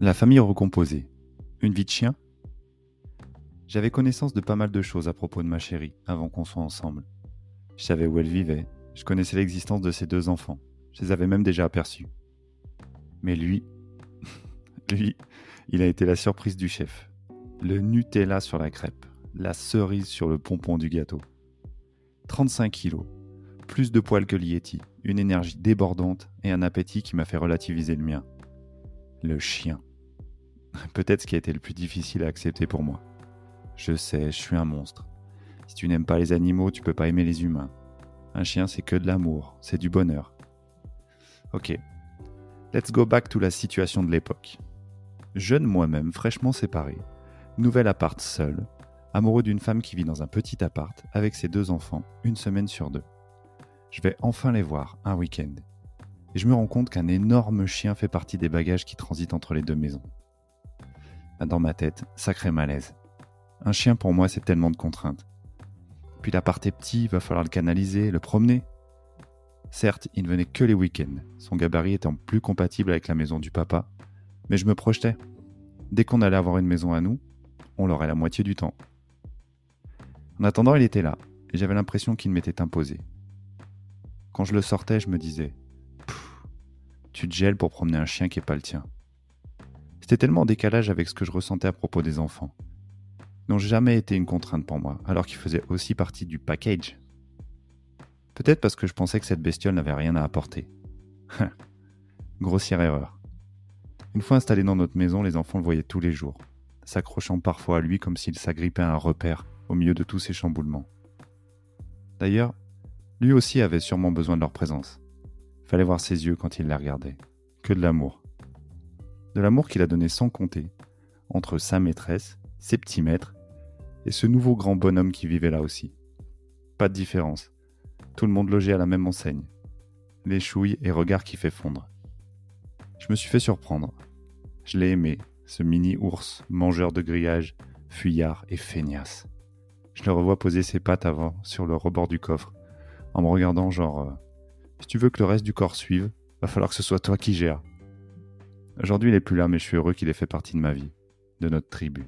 La famille recomposée. Une vie de chien? J'avais connaissance de pas mal de choses à propos de ma chérie avant qu'on soit ensemble. Je savais où elle vivait, je connaissais l'existence de ses deux enfants, je les avais même déjà aperçus. Mais lui, lui, il a été la surprise du chef. Le Nutella sur la crêpe, la cerise sur le pompon du gâteau. 35 kilos, plus de poils que Lieti, une énergie débordante et un appétit qui m'a fait relativiser le mien. Le chien. Peut-être ce qui a été le plus difficile à accepter pour moi. Je sais, je suis un monstre. Si tu n'aimes pas les animaux, tu peux pas aimer les humains. Un chien, c'est que de l'amour, c'est du bonheur. Ok. Let's go back to la situation de l'époque. Jeune moi-même, fraîchement séparé, nouvel appart seul, amoureux d'une femme qui vit dans un petit appart avec ses deux enfants, une semaine sur deux. Je vais enfin les voir un week-end. Et je me rends compte qu'un énorme chien fait partie des bagages qui transitent entre les deux maisons. Dans ma tête, sacré malaise. Un chien pour moi, c'est tellement de contraintes. Puis l'appart est petit, il va falloir le canaliser, le promener. Certes, il ne venait que les week-ends, son gabarit étant plus compatible avec la maison du papa, mais je me projetais. Dès qu'on allait avoir une maison à nous, on l'aurait la moitié du temps. En attendant, il était là, et j'avais l'impression qu'il m'était imposé. Quand je le sortais, je me disais Tu te gèles pour promener un chien qui n'est pas le tien. C'était tellement en décalage avec ce que je ressentais à propos des enfants. Ils n'ont jamais été une contrainte pour moi, alors qu'ils faisaient aussi partie du package. Peut-être parce que je pensais que cette bestiole n'avait rien à apporter. Grossière erreur. Une fois installé dans notre maison, les enfants le voyaient tous les jours, s'accrochant parfois à lui comme s'il s'agrippait à un repère au milieu de tous ces chamboulements. D'ailleurs, lui aussi avait sûrement besoin de leur présence. Fallait voir ses yeux quand il les regardait. Que de l'amour de l'amour qu'il a donné sans compter, entre sa maîtresse, ses petits maîtres, et ce nouveau grand bonhomme qui vivait là aussi. Pas de différence. Tout le monde logeait à la même enseigne. Les chouilles et regards qui fait fondre. Je me suis fait surprendre. Je l'ai aimé, ce mini ours, mangeur de grillage, fuyard et feignasse. Je le revois poser ses pattes avant sur le rebord du coffre, en me regardant genre euh, Si tu veux que le reste du corps suive, va falloir que ce soit toi qui gères. Aujourd'hui, il est plus là, mais je suis heureux qu'il ait fait partie de ma vie, de notre tribu.